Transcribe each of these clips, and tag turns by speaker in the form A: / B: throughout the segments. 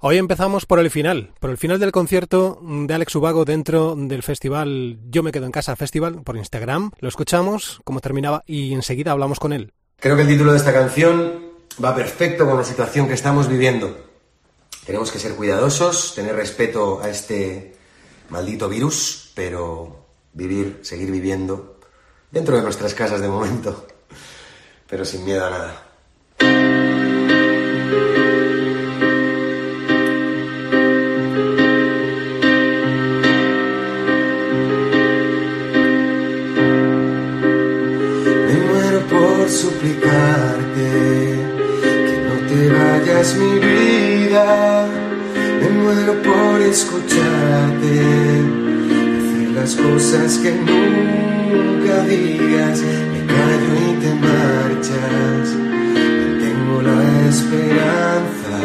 A: Hoy empezamos por el final, por el final del concierto de Alex Ubago dentro del festival Yo me quedo en casa festival por Instagram. Lo escuchamos, cómo terminaba y enseguida hablamos con él.
B: Creo que el título de esta canción va perfecto con la situación que estamos viviendo. Tenemos que ser cuidadosos, tener respeto a este maldito virus, pero vivir, seguir viviendo dentro de nuestras casas de momento, pero sin miedo a nada. Suplicarte que no te vayas mi vida. Me muero por escucharte, decir las cosas que nunca digas. Me callo y te marchas. tengo la esperanza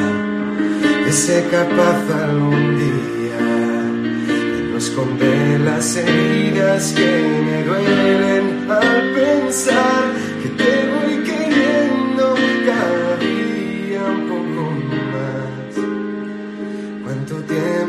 B: de ser capaz algún día de no esconder las heridas que me duelen al pensar que te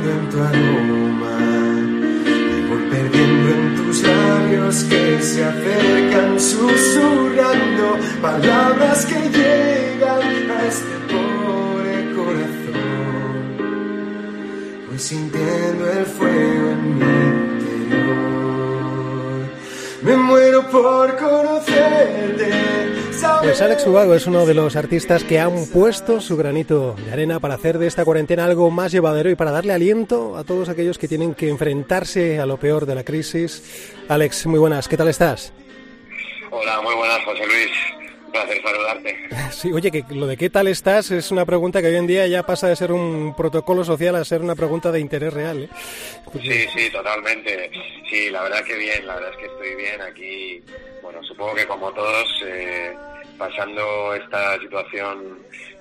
B: Perdiendo en tu aroma, me voy perdiendo en tus labios que se acercan susurrando palabras que llegan a este pobre corazón. Voy sintiendo el fuego en mi interior. Me muero por conocerte.
A: Pues Alex Ubago es uno de los artistas que han puesto su granito de arena para hacer de esta cuarentena algo más llevadero y para darle aliento a todos aquellos que tienen que enfrentarse a lo peor de la crisis. Alex, muy buenas, ¿qué tal estás?
C: Hola, muy buenas, José Luis. Un placer saludarte.
A: Sí, oye, que lo de qué tal estás es una pregunta que hoy en día ya pasa de ser un protocolo social a ser una pregunta de interés real. ¿eh?
C: Sí, sí, totalmente. Sí, la verdad que bien, la verdad es que estoy bien aquí. Bueno, supongo que como todos, eh, pasando esta situación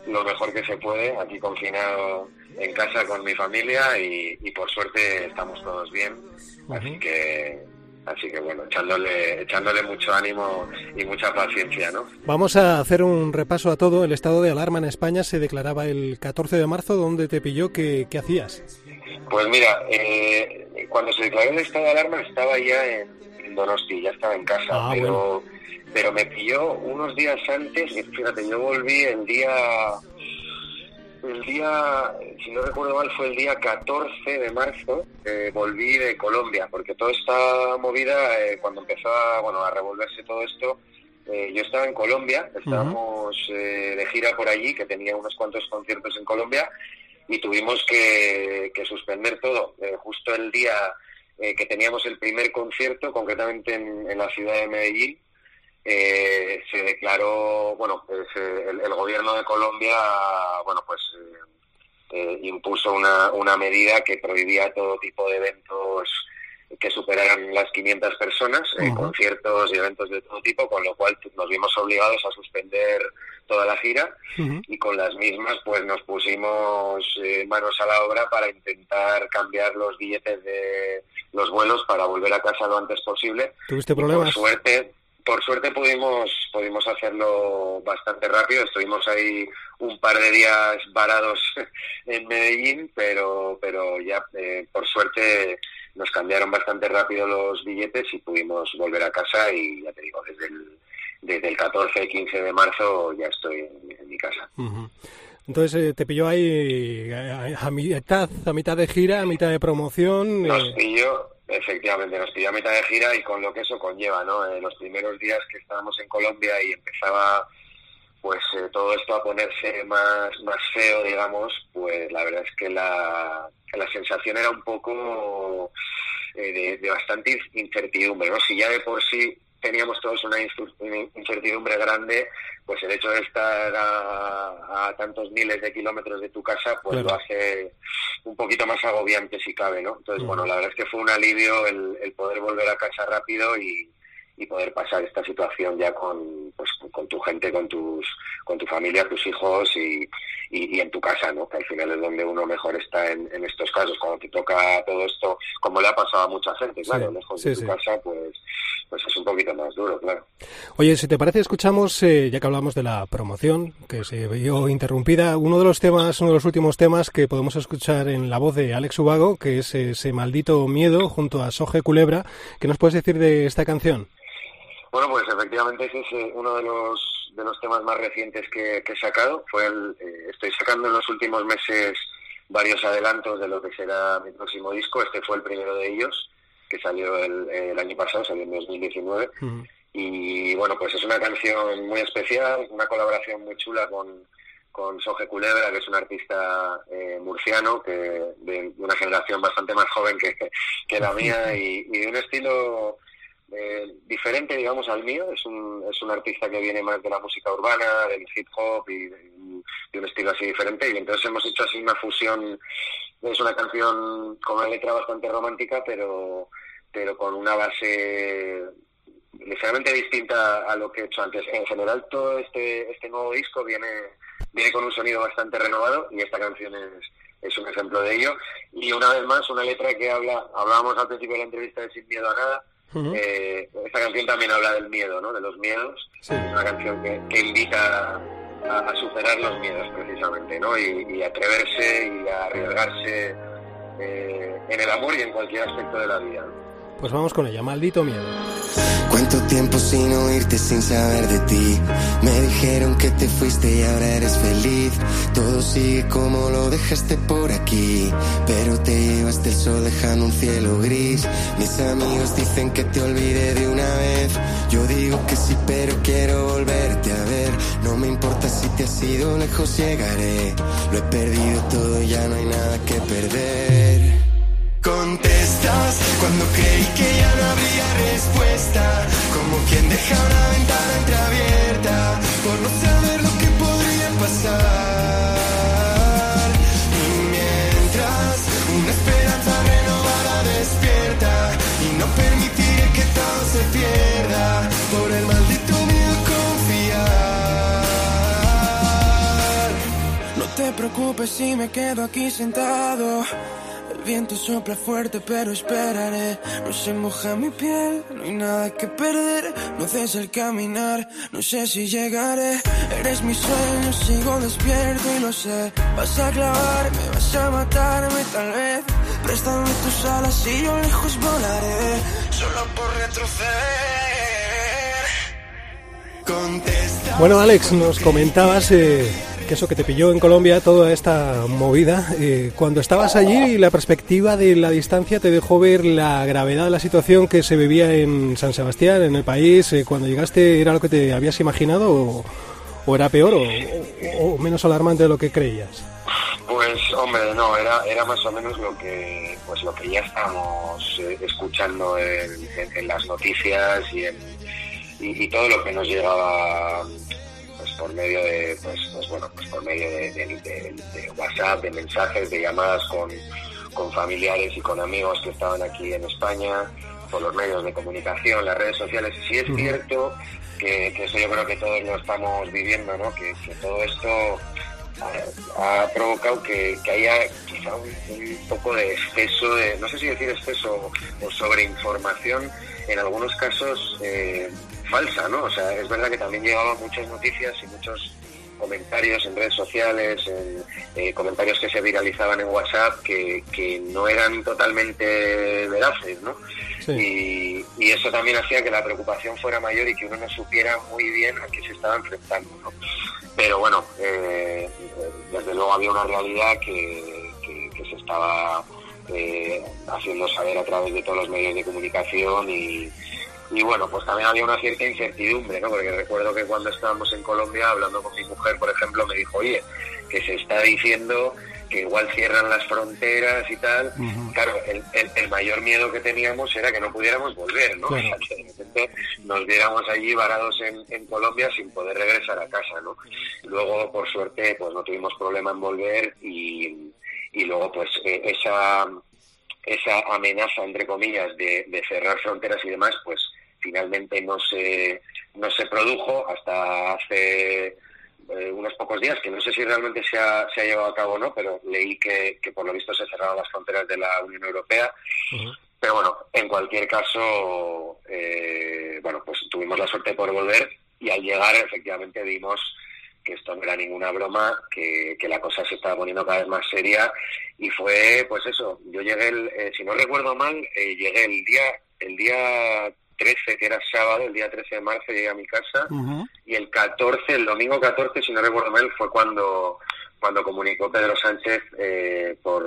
C: lo mejor que se puede, aquí confinado en casa con mi familia y, y por suerte estamos todos bien. Así que Así que bueno, echándole, echándole mucho ánimo y mucha paciencia, ¿no?
A: Vamos a hacer un repaso a todo. El estado de alarma en España se declaraba el 14 de marzo. ¿Dónde te pilló? ¿Qué, qué hacías?
C: Pues mira, eh, cuando se declaró el estado de alarma estaba ya en, Donosti, ya estaba en casa,
A: Ah,
C: pero, pero me pilló unos días antes, y fíjate, yo volví el día el día, si no recuerdo mal, fue el día 14 de marzo, eh, volví de Colombia, porque toda esta movida, eh, cuando empezó a, bueno, a revolverse todo esto, eh, yo estaba en Colombia, estábamos eh, de gira por allí, que tenía unos cuantos conciertos en Colombia, y tuvimos que, que suspender todo. Justo el día que teníamos el primer concierto, concretamente en, en la ciudad de Medellín, eh, se declaró, bueno, pues, eh, el, el gobierno de Colombia, bueno, pues eh, eh, impuso una, una medida que prohibía todo tipo de eventos que superaran las 500 personas, eh,
A: Ujú.
C: conciertos y eventos de todo tipo, con lo cual nos vimos obligados a suspender toda la gira y con las mismas pues nos pusimos eh, manos a la obra para intentar cambiar los billetes de los vuelos para volver a casa lo antes posible.
A: ¿Tuviste
C: Y Por
A: problemas?
C: suerte, por suerte pudimos pudimos hacerlo bastante rápido. Estuvimos ahí un par de días varados en Medellín, pero pero ya eh, por suerte nos cambiaron bastante rápido los billetes y pudimos volver a casa y ya te digo desde el desde el 14 15 de marzo ya estoy en, mi casa.
A: Entonces eh, te pilló ahí a, a mitad, a mitad de gira, a mitad de promoción.
C: Nos
A: eh,
C: pilló, efectivamente, nos pilló a mitad de gira y con lo que eso conlleva, ¿no? En los primeros días que estábamos en Colombia y empezaba pues eh, todo esto a ponerse más, más feo, digamos, pues la verdad es que la, la sensación era un poco eh, de, de bastante incertidumbre, ¿no? Si ya de por sí teníamos todos una incertidumbre grande, pues el hecho de estar a, tantos miles de kilómetros de tu casa, pues lo hace un poquito más agobiante si cabe, ¿no? Entonces, bueno, la verdad es que fue un alivio el poder volver a casa rápido y, y poder pasar esta situación ya con, pues, con tu gente, con tus con tu familia, tus hijos y, y, en tu casa, ¿no? Que al final es donde uno mejor está en, en, estos casos. Cuando te toca todo esto, como le ha pasado a mucha gente, claro, lejos de tu casa, pues, pues es un poquito más duro, claro.
A: Oye, si te parece, escuchamos, eh, ya que hablamos de la promoción, que se vio interrumpida, uno de los temas, uno de los últimos temas que podemos escuchar en la voz de Alex Ubago, que es ese maldito miedo junto a Soje Culebra. ¿Qué nos puedes decir de esta canción?
C: Bueno, pues efectivamente ese es eh, uno de los, de los temas más recientes que, he sacado. Fue el, eh, estoy sacando en los últimos meses varios adelantos de lo que será mi próximo disco. Este fue el primero de ellos, que salió el, año pasado, salió en 2019. Y bueno, pues es una canción muy especial, una colaboración muy chula con, con Soje Culebra, que es un artista eh, murciano, que de una generación bastante más joven que, que la mía y, y de un estilo eh, diferente, digamos, al mío. Es un, es un artista que viene más de la música urbana, del hip hop y de, un estilo así diferente. Y entonces hemos hecho así una fusión. Es una canción con una letra bastante romántica, pero, pero con una base ligeramente distinta a lo que he hecho antes. En general, todo este, este nuevo disco viene, viene con un sonido bastante renovado y esta canción es, es un ejemplo de ello. Y una vez más, una letra que habla, hablábamos al principio de la entrevista de Sin Miedo a Nada, eh, esta canción también habla del miedo, ¿no? De los miedos. Es una canción que, invita a, superar los miedos, precisamente, ¿no? Y, atreverse y a arriesgarse eh, en el amor y en cualquier aspecto de la vida.
A: Pues vamos con ella, maldito miedo.
B: Cuánto tiempo sin oírte, sin saber de ti. Me dijeron que te fuiste y ahora eres feliz. Todo sigue como lo dejaste por aquí. Pero te llevaste el sol dejando un cielo gris. Mis amigos dicen que te olvidé de una vez. Yo digo que sí, pero quiero volverte a ver. No me importa si te has ido lejos, llegaré. Lo he perdido todo, ya no hay nada que perder. Contestas cuando creí que ya no habría respuesta, como quien deja una ventana entreabierta por no saber lo que podría pasar. Y mientras una esperanza renovada despierta y no permitiré que todo se pierda por el maldito miedo confiar.
D: No te preocupes si me quedo aquí sentado viento sopla fuerte, pero esperaré. No se moja mi piel, no hay nada que perder. No cesa el caminar, no sé si llegaré. Eres mi sueño, sigo despierto y lo sé. Vas a clavarme, vas a matarme tal vez. Préstame tus alas y yo lejos volaré. Solo por retroceder.
A: Contesta. Bueno, Alex, nos comentabas. Eh que eso que te pilló en Colombia, toda esta movida, eh, cuando estabas allí la perspectiva de la distancia te dejó ver la gravedad de la situación que se vivía en San Sebastián, en el país, eh, cuando llegaste, ¿era lo que te habías imaginado o, era peor o, menos alarmante de lo que creías?
C: Pues hombre, no, era, era más o menos lo que pues lo que ya estamos eh, escuchando en, las noticias y, en, y todo lo que nos llegaba por medio de, pues, pues bueno, pues por medio de, WhatsApp, de mensajes, de llamadas con, con familiares y con amigos que estaban aquí en España, por los medios de comunicación, las redes sociales. Sí es cierto que, eso yo creo que todos lo estamos viviendo, ¿no? Que, todo esto ha, provocado que, haya quizá un, poco de exceso, de, no sé si decir exceso o sobreinformación, en algunos casos eh, falsa, ¿no? O sea, es verdad que también llegaban muchas noticias y muchos comentarios en redes sociales, en, eh, comentarios que se viralizaban en WhatsApp que, que no eran totalmente veraces, ¿no? Y, y, eso también hacía que la preocupación fuera mayor y que uno no supiera muy bien a qué se estaba enfrentando, ¿no? Pero bueno, eh, desde luego había una realidad que, que, se estaba eh, haciendo saber a través de todos los medios de comunicación y, y bueno, pues también había una cierta incertidumbre, ¿no? Porque recuerdo que cuando estábamos en Colombia, hablando con mi mujer, por ejemplo, me dijo, oye, que se está diciendo que igual cierran las fronteras y tal. Claro, el, el, mayor miedo que teníamos era que no pudiéramos volver, ¿no? que de repente nos viéramos allí varados en, en, Colombia sin poder regresar a casa, ¿no? Luego, por suerte, pues no tuvimos problema en volver y, y luego, pues, e, esa esa amenaza, entre comillas, de, de cerrar fronteras y demás, pues finalmente no se, no se produjo hasta hace eh, unos pocos días, que no sé si realmente se ha, se ha llevado a cabo o no, pero leí que, que por lo visto se cerraron las fronteras de la Unión Europea. Pero bueno, en cualquier caso, eh, bueno, pues tuvimos la suerte por volver y al llegar efectivamente vimos que esto no era ninguna broma, que, que la cosa se estaba poniendo cada vez más seria y fue, pues eso, yo llegué, el, eh, si no recuerdo mal, llegué el día, el día 13, que era sábado, el día 13 de marzo llegué a mi casa. Y el 14, el domingo 14, si no recuerdo mal, fue cuando cuando comunicó Pedro Sánchez eh, por,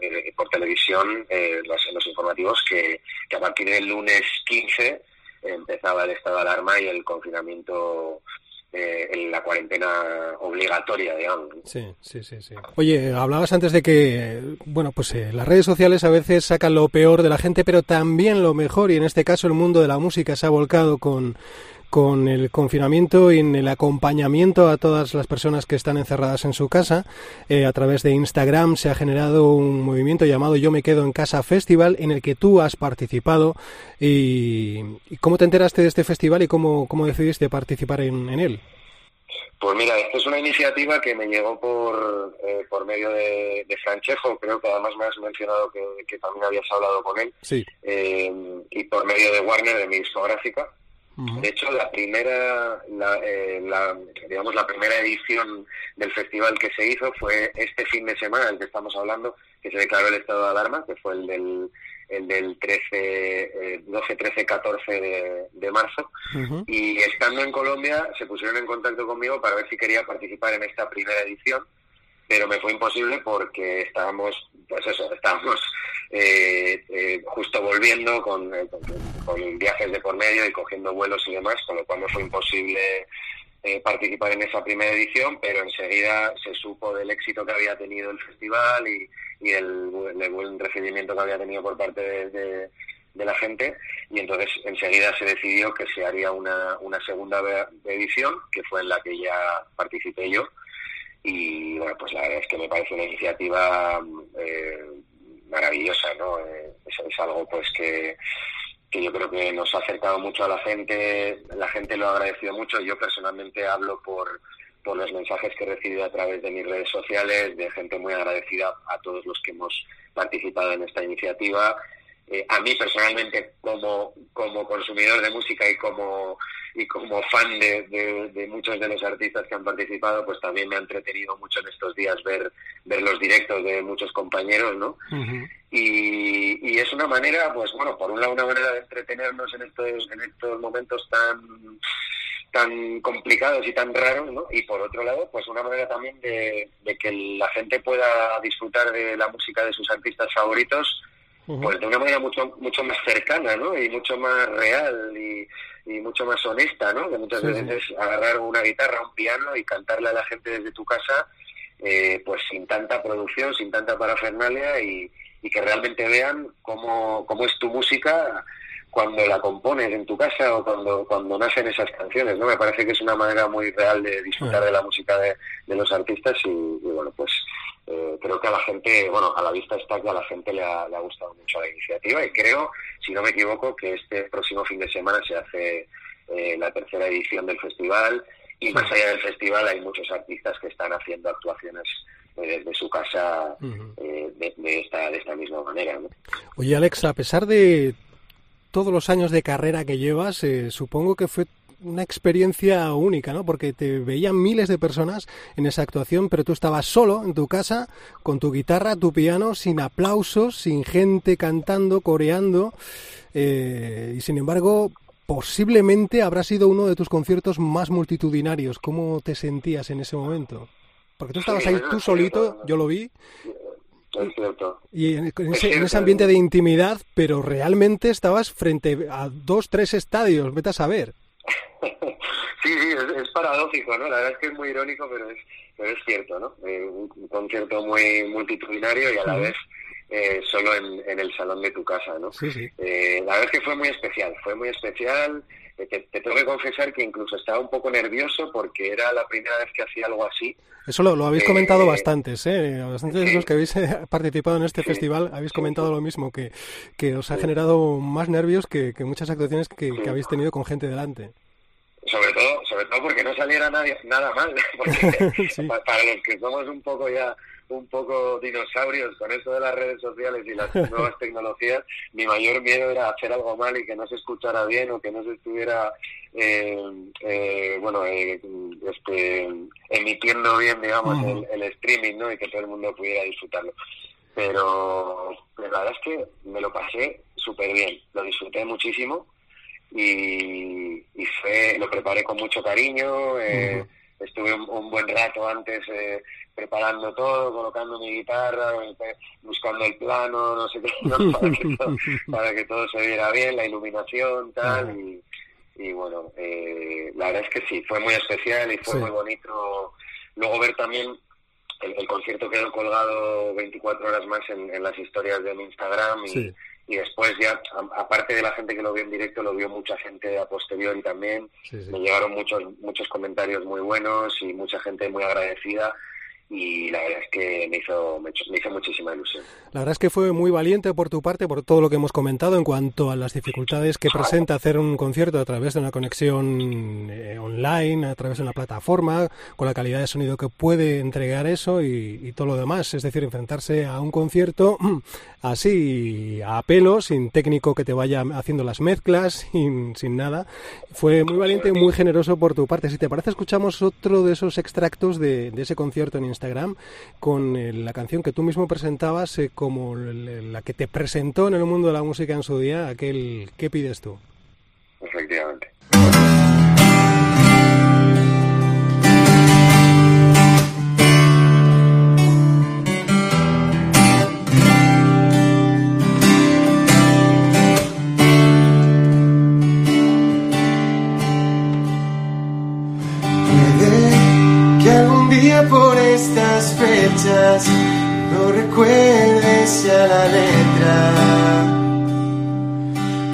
C: eh, por televisión eh, los, los informativos que, que a partir del lunes 15 empezaba el estado de alarma y el confinamiento eh, en la cuarentena obligatoria, digamos.
A: Sí, sí, sí, sí. Oye, hablabas antes de que, bueno, pues eh, las redes sociales a veces sacan lo peor de la gente, pero también lo mejor, y en este caso el mundo de la música se ha volcado con con el confinamiento y en el acompañamiento a todas las personas que están encerradas en su casa. Eh, a través de Instagram se ha generado un movimiento llamado Yo me quedo en casa Festival en el que tú has participado. ¿Y, cómo te enteraste de este festival y cómo, cómo decidiste participar en, él?
C: Pues mira, esta es una iniciativa que me llegó por, eh, por medio de, de, Franchejo, creo que además me has mencionado que, también habías hablado con él,
A: sí.
C: Eh, y por medio de Warner, de mi discográfica. De hecho, la primera, eh, la, digamos, la primera edición del festival que se hizo fue este fin de semana, del que estamos hablando, que se declaró el estado de alarma, que fue el del, el del 13, 12, 13, 14 de, marzo. Y estando en Colombia, se pusieron en contacto conmigo para ver si quería participar en esta primera edición pero me fue imposible porque estábamos, pues eso, estábamos eh, eh, justo volviendo eh, con, con, viajes de por medio y cogiendo vuelos y demás, con lo cual me fue imposible participar en esa primera edición, pero enseguida se supo del éxito que había tenido el festival y, y el, buen recibimiento que había tenido por parte de, de, la gente. Y entonces enseguida se decidió que se haría una, una segunda edición, que fue en la que ya participé yo y bueno, pues la verdad es que me parece una iniciativa eh, maravillosa, ¿no? Eh, es, algo pues que, que yo creo que nos ha acercado mucho a la gente, la gente lo ha agradecido mucho, yo personalmente hablo por, por los mensajes que he recibido a través de mis redes sociales, de gente muy agradecida a todos los que hemos participado en esta iniciativa. Eh, a mí personalmente como, como consumidor de música y como y como fan de, de, muchos de los artistas que han participado, pues también me ha entretenido mucho en estos días ver, ver los directos de muchos compañeros, ¿no? y, y, es una manera, pues bueno, por un lado una manera de entretenernos en estos, en estos momentos tan tan complicados y tan raros, ¿no? Y por otro lado, pues una manera también de, de que la gente pueda disfrutar de la música de sus artistas favoritos, pues de una manera mucho mucho más cercana, ¿no? Y mucho más real y, y mucho más honesta, ¿no? Que muchas veces agarrar una guitarra, un piano y cantarle a la gente desde tu casa, eh, pues sin tanta producción, sin tanta parafernalia y, y que realmente vean cómo, cómo es tu música cuando la compones en tu casa o cuando, cuando nacen esas canciones, ¿no? Me parece que es una manera muy real de disfrutar de la música de, de los artistas y, bueno, pues eh, creo que a la gente, bueno, a la vista está que a la gente le ha, le ha, gustado mucho la iniciativa y creo, si no me equivoco, que este próximo fin de semana se hace eh, la tercera edición del festival y más allá del festival hay muchos artistas que están haciendo actuaciones eh, desde su casa eh, de, de, esta, de esta misma manera. ¿no?
A: Oye, Alex, a pesar de todos los años de carrera que llevas, eh, supongo que fue una experiencia única, ¿no? Porque te veían miles de personas en esa actuación, pero tú estabas solo en tu casa, con tu guitarra, tu piano, sin aplausos, sin gente cantando, coreando, eh, y sin embargo, posiblemente habrá sido uno de tus conciertos más multitudinarios. ¿Cómo te sentías en ese momento? Porque tú estabas ahí tú solito, yo lo vi, y en, ese, ambiente de intimidad, pero realmente estabas frente a dos, tres estadios, vete a saber.
C: Sí, sí, es, paradójico, ¿no? La verdad es que es muy irónico, pero es, pero es cierto, ¿no? Eh, un, concierto muy multitudinario y a la vez eh, solo en, el salón de tu casa, ¿no?
A: Sí, sí.
C: Eh, la verdad es que fue muy especial, fue muy especial. Te, te, tengo que confesar que incluso estaba un poco nervioso porque era la primera vez que hacía algo así.
A: Eso lo, habéis comentado bastantes, ¿eh? Bastantes de los que habéis participado en este festival habéis comentado lo mismo, que, que os ha generado más nervios que, muchas actuaciones que habéis tenido con gente delante
C: sobre todo sobre todo porque no saliera nadie, nada mal porque para los que somos un poco ya un poco dinosaurios con eso de las redes sociales y las nuevas tecnologías mi mayor miedo era hacer algo mal y que no se escuchara bien o que no se estuviera eh, eh, bueno eh, este emitiendo bien digamos el, el, streaming no y que todo el mundo pudiera disfrutarlo. Pero, pero la verdad es que me lo pasé súper bien lo disfruté muchísimo y, y fue, lo preparé con mucho cariño. Eh, estuve un, buen rato antes eh, preparando todo, colocando mi guitarra, eh, buscando el plano, no sé qué, para, que todo, se viera bien, la iluminación, tal. y, y, bueno, la verdad es que sí, fue muy especial y fue muy bonito. Luego ver también el, concierto quedó colgado 24 horas más en, en las historias de mi Instagram y, y después ya, aparte de la gente que lo vio en directo, lo vio mucha gente a posteriori también. Me llegaron muchos, muchos comentarios muy buenos y mucha gente muy agradecida y la verdad es que me hizo, me hizo muchísima ilusión.
A: La verdad es que fue muy valiente por tu parte, por todo lo que hemos comentado en cuanto a las dificultades que presenta hacer un concierto a través de una conexión eh, online, a través de una plataforma, con la calidad de sonido que puede entregar eso y, todo lo demás. Es decir, enfrentarse a un concierto así, a pelo, sin técnico que te vaya haciendo las mezclas, sin, sin nada. Fue muy valiente y muy generoso por tu parte. Si te parece, escuchamos otro de esos extractos de, de ese concierto en Instagram con eh, la canción que tú mismo presentabas eh, como la que te presentó en el mundo de la música en su día, aquel ¿Qué pides tú?
B: Estas fechas no recuerdes ya la letra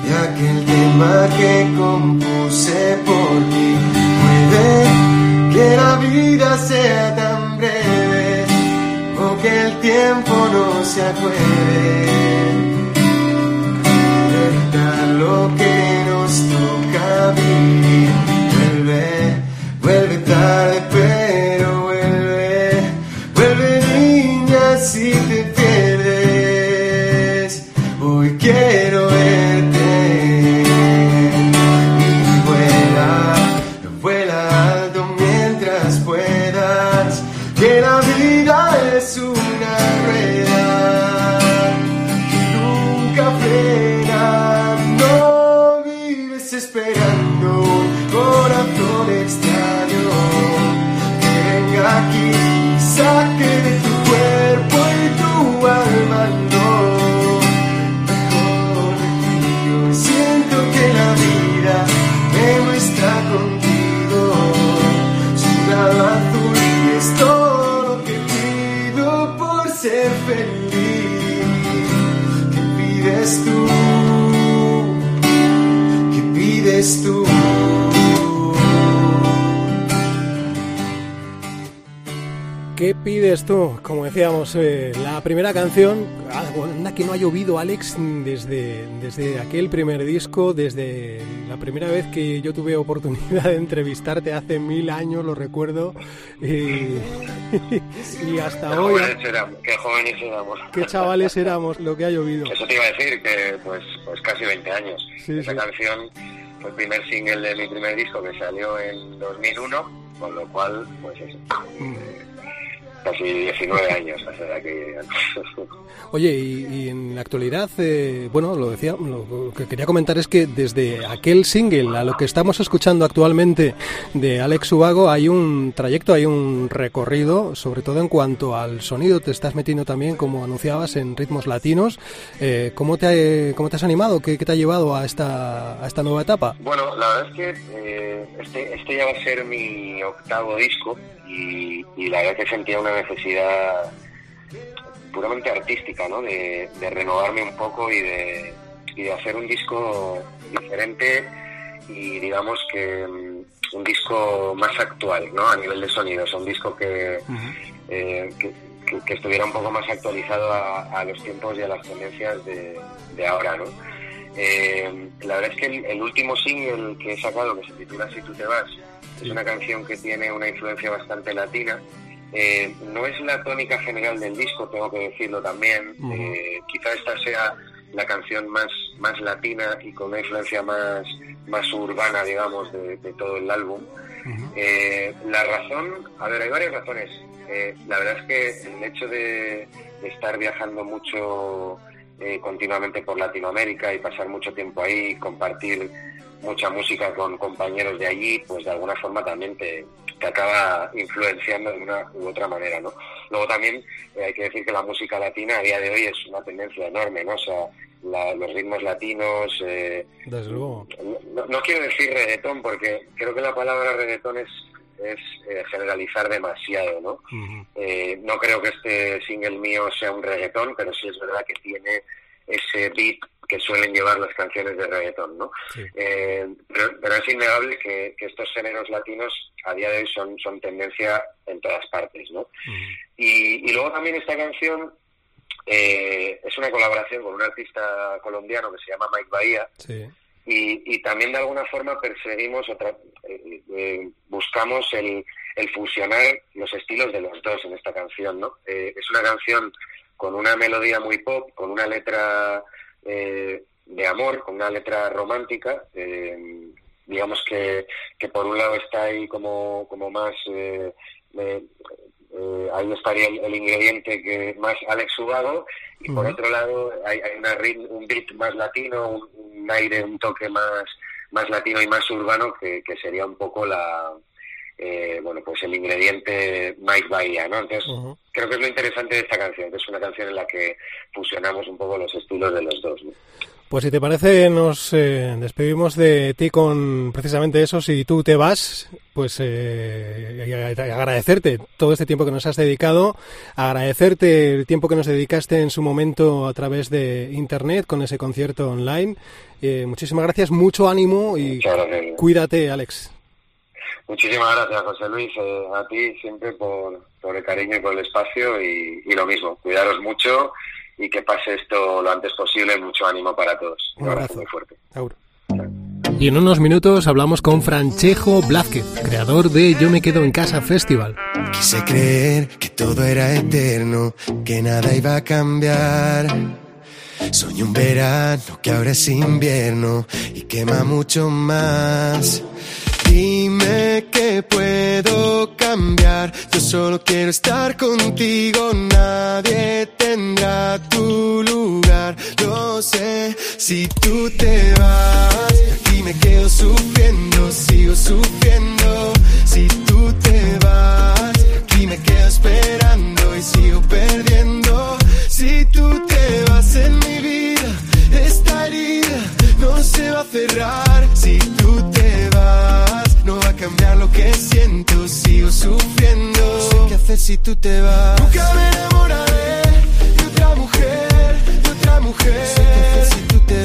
B: de aquel tema que compuse por ti. Puede que la vida sea tan breve o que el tiempo no se acuerde.
A: Canción, anda que no ha llovido Alex desde, desde aquel primer disco, desde la primera vez que yo tuve oportunidad de entrevistarte hace mil años, lo recuerdo, y, hasta
C: qué
A: hoy...
C: Jóvenes éramos, qué jóvenes éramos.
A: Qué chavales éramos, lo que ha llovido.
C: Eso te iba a decir, que pues, pues casi 20 años. Esa canción fue el primer single de mi primer disco que salió en 2001, con lo cual, pues eso. Mm casi 19 años, o sea que...
A: Oye, y, en la actualidad, eh, bueno, lo decía, lo, que quería comentar es que desde aquel single a lo que estamos escuchando actualmente de Alex Ubago hay un trayecto, hay un recorrido, sobre todo en cuanto al sonido. Te estás metiendo también, como anunciabas, en ritmos latinos. Eh, ¿cómo, te, ¿Cómo te has animado? ¿Qué, te ha llevado a esta, a esta nueva etapa?
C: Bueno, la verdad es que eh, este, este ya va a ser mi octavo disco y, y la verdad que sentía una necesidad puramente artística, ¿no? De, renovarme un poco y de, y de hacer un disco diferente y digamos que mm, un disco más actual, ¿no? A nivel de sonido, un disco que, eh, que, estuviera un poco más actualizado a, los tiempos y a las tendencias de, ahora, ¿no? Eh, la verdad es que el, último single que he sacado, que se titula Si tú te vas, es una canción que tiene una influencia bastante latina eh, no es la tónica general del disco, tengo que decirlo también. Eh, quizá esta sea la canción más, más latina y con una influencia más, más urbana, digamos, de, todo el álbum. Eh, la razón, a ver, hay varias razones. la verdad es que el hecho de, estar viajando mucho continuamente por Latinoamérica y pasar mucho tiempo ahí, compartir mucha música con compañeros de allí, pues de alguna forma también te, te acaba influenciando de una u otra manera, ¿no? Luego también eh, hay que decir que la música latina a día de hoy es una tendencia enorme, ¿no? O sea, los ritmos latinos...
A: Eh, Desde luego.
C: No, quiero decir reggaetón porque creo que la palabra reggaetón es, es eh, generalizar demasiado, ¿no? no creo que este single mío sea un reggaetón, pero sí es verdad que tiene ese beat que suelen llevar las canciones de reggaetón, ¿no? Eh, pero, es innegable que, estos géneros latinos a día de hoy son, son tendencia en todas partes, ¿no? y, luego también esta canción eh, es una colaboración con un artista colombiano que se llama Mike Bahía. Y, también de alguna forma perseguimos, otra, eh, buscamos el, el, fusionar los estilos de los dos en esta canción, ¿no? es una canción con una melodía muy pop, con una letra eh, de amor, con una letra romántica. Eh, digamos que, que por un lado está ahí como, como más... Eh, ahí estaría el, ingrediente que más Alex Ubago y por otro lado hay, hay una, un beat más latino, un, aire, un toque más, más latino y más urbano que, que sería un poco la, eh, bueno, pues el ingrediente Mike Bahía, ¿no? Entonces, creo que es lo interesante de esta canción, que es una canción en la que fusionamos un poco los estilos de los dos,
A: Pues si te parece, nos eh, despedimos de ti con precisamente eso. Si tú te vas, pues eh, agradecerte todo este tiempo que nos has dedicado, agradecerte el tiempo que nos dedicaste en su momento a través de Internet con ese concierto online. Eh, muchísimas gracias, mucho ánimo y cuídate, Alex.
C: Muchísimas gracias, José Luis, eh, a ti siempre por, por, el cariño y por el espacio y, lo mismo, cuidaros mucho y que pase esto lo antes posible, mucho ánimo para todos.
A: Un, abrazo. muy fuerte. Y en unos minutos hablamos con Franchejo Blázquez, creador de Yo me quedo en casa Festival.
B: Quise creer que todo era eterno, que nada iba a cambiar. Soy un verano que ahora es invierno y quema mucho más. Dime que puedo cambiar. Yo solo quiero estar contigo. Nadie tendrá tu lugar. Lo sé. Si tú te vas, aquí me quedo sufriendo. Sigo sufriendo. Si tú te vas, aquí me quedo esperando y sigo perdiendo. Si tú te vas en mi vida, esta herida no se va a cerrar. Si tú te cambiar lo que siento, sigo sufriendo. No sé qué hacer si tú te vas. Nunca me enamoraré de otra mujer, de otra mujer. No sé qué hacer si tú te vas.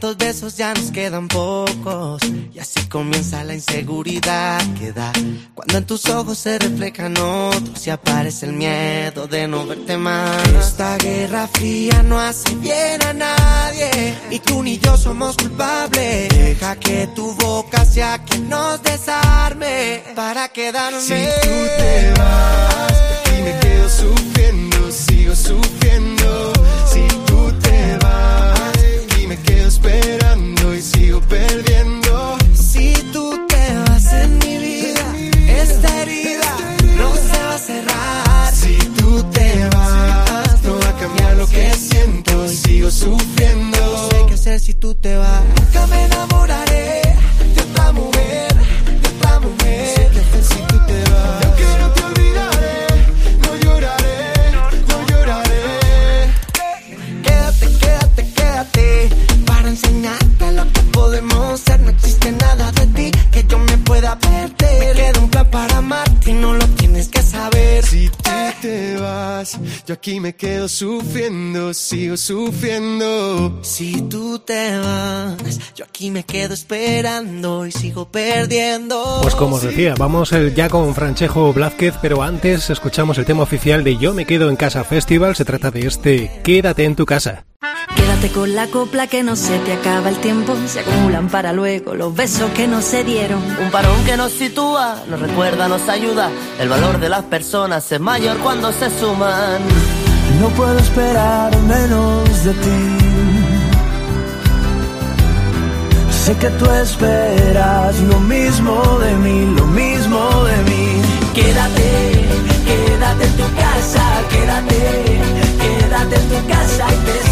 B: Tantos besos ya nos quedan pocos. Y así comienza la inseguridad que da. Cuando en tus ojos se reflejan otros y aparece el miedo de no verte más. Esta guerra fría no hace bien a nadie. Y tú ni yo somos culpables. Deja que tu boca sea quien nos desarme para quedarme. Si tú te vas, aquí me quedo sufriendo, sigo sufriendo. Si tú te vas esperando y sigo perdiendo. Si tú te vas en mi vida,
D: esta herida no se va a cerrar. Si tú te vas, no va a cambiar lo que siento. Sigo sufriendo.
B: No sé qué hacer si tú te vas. Nunca me enamoraré. Yo aquí me quedo sufriendo, sigo sufriendo.
D: Si tú te vas, yo aquí me quedo esperando y sigo perdiendo.
A: Pues como os decía, vamos eh, ya con Franchejo Blázquez, pero antes escuchamos el tema oficial de Yo me quedo en casa festival. Se trata de este Quédate en tu casa.
E: Quédate con la copla que no se te acaba el tiempo. Se acumulan para luego los besos que no se dieron.
F: Un parón que nos sitúa, nos recuerda, nos ayuda. El valor de las personas es mayor cuando se suman.
G: No puedo esperar menos de ti. Sé que tú esperas lo mismo de mí, lo mismo de mí.
F: Quédate, quédate en tu casa, quédate, quédate en tu casa y te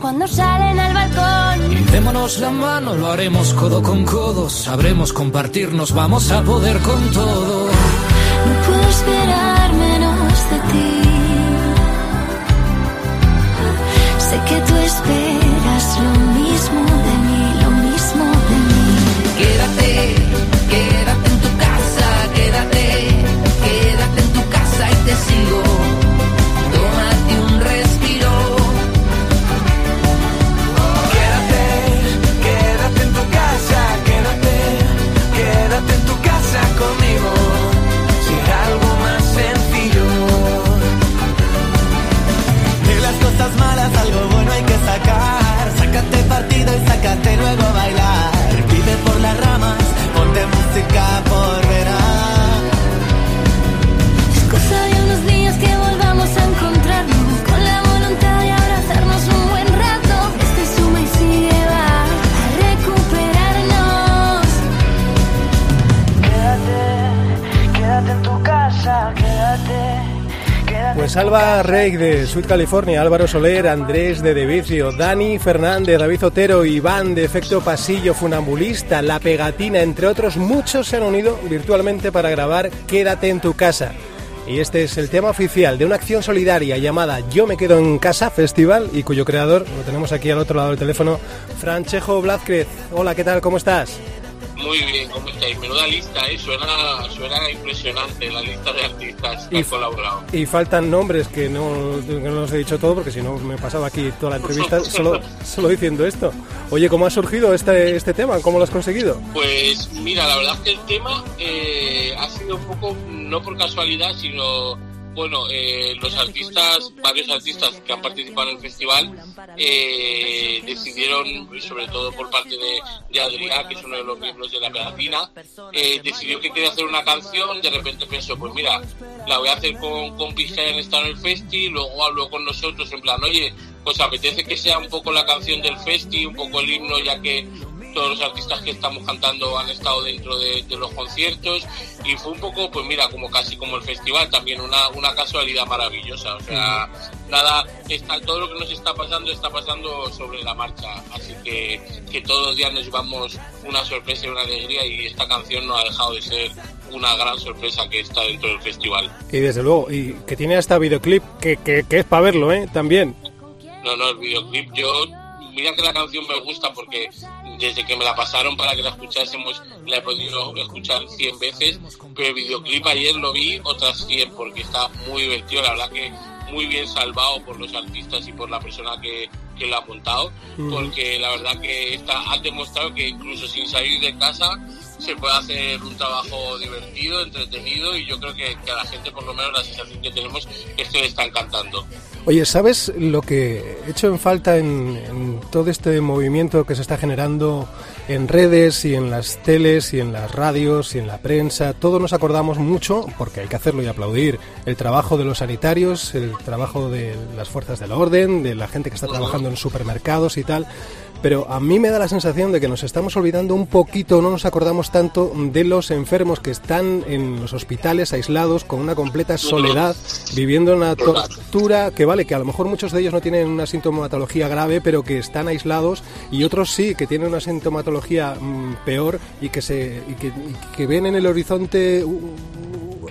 H: cuando salen al balcón.
I: Y démonos la mano, lo haremos codo con codo. Sabremos compartirnos, vamos a poder con todo.
H: No puedo esperar Sé que tú esperas lo
A: Rey de Sweet California, Álvaro Soler, Andrés de Devicio, Dani Fernández, David Otero, Iván de Efecto Pasillo, Funambulista, La Pegatina, entre otros muchos se han unido virtualmente para grabar Quédate en tu casa. Y este es el tema oficial de una acción solidaria llamada Yo me quedo en casa Festival y cuyo creador lo tenemos aquí al otro lado del teléfono, Franchejo Blázquez. Hola, ¿qué tal? ¿Cómo estás?
J: Muy bien, ¿cómo estáis? Menuda lista, ¿eh? Suena, suena impresionante la lista de artistas que
A: Y-
J: han colaborado.
A: Y faltan nombres que no, que no los he dicho todo porque si no me pasaba aquí toda la entrevista solo, solo diciendo esto. Oye, ¿cómo ha surgido este, este tema? ¿Cómo lo has conseguido?
J: Pues mira, la verdad es que el tema eh, ha sido un poco, no por casualidad, sino, bueno, eh, los artistas, varios artistas que han participado en el festival, eh, decidieron, sobre todo por parte de, de Adrián, que es uno de los miembros de la pegatina, eh, decidió que quería hacer una canción, de repente pensó, pues mira, la voy a hacer con que hayan estado en el festi, luego hablo con nosotros en plan, oye, pues apetece que sea un poco la canción del festi, un poco el himno, ya que todos los artistas que estamos cantando han estado dentro de, de los conciertos y fue un poco, pues mira, como casi como el festival, también una, una casualidad maravillosa. O sea, nada, está, todo lo que nos está pasando está pasando sobre la marcha. Así que, que todos los días nos llevamos una sorpresa y una alegría y esta canción no ha dejado de ser una gran sorpresa que está dentro del festival.
A: Y desde luego, y que tiene hasta videoclip que, que, que es para verlo, ¿eh? También.
J: No, no, el videoclip yo... Mira que la canción me gusta porque desde que me la pasaron para que la escuchásemos la he podido escuchar 100 veces, pero el videoclip ayer lo vi otras 100 porque está muy divertido, la verdad que muy bien salvado por los artistas y por la persona que, que lo ha montado, porque la verdad que está, ha demostrado que incluso sin salir de casa se puede hacer un trabajo divertido, entretenido y yo creo que, que a la gente por lo menos la sensación que tenemos es que le está encantando.
A: Oye, ¿sabes lo que he hecho en falta en, en todo este movimiento que se está generando en redes y en las teles y en las radios y en la prensa? Todos nos acordamos mucho, porque hay que hacerlo y aplaudir, el trabajo de los sanitarios, el trabajo de las fuerzas del orden, de la gente que está trabajando en supermercados y tal. Pero a mí me da la sensación de que nos estamos olvidando un poquito, no nos acordamos tanto de los enfermos que están en los hospitales aislados con una completa soledad, viviendo una tortura que vale, que a lo mejor muchos de ellos no tienen una sintomatología grave, pero que están aislados y otros sí, que tienen una sintomatología mm, peor y que, se, y que, y que ven en el horizonte uh,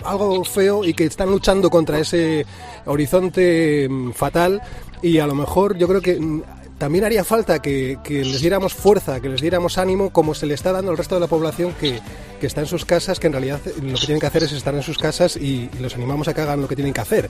A: algo feo y que están luchando contra ese horizonte mm, fatal y a lo mejor yo creo que mm, también haría falta que, que les diéramos fuerza, que les diéramos ánimo como se le está dando al resto de la población que, que está en sus casas, que en realidad lo que tienen que hacer es estar en sus casas y, y los animamos a que hagan lo que tienen que hacer.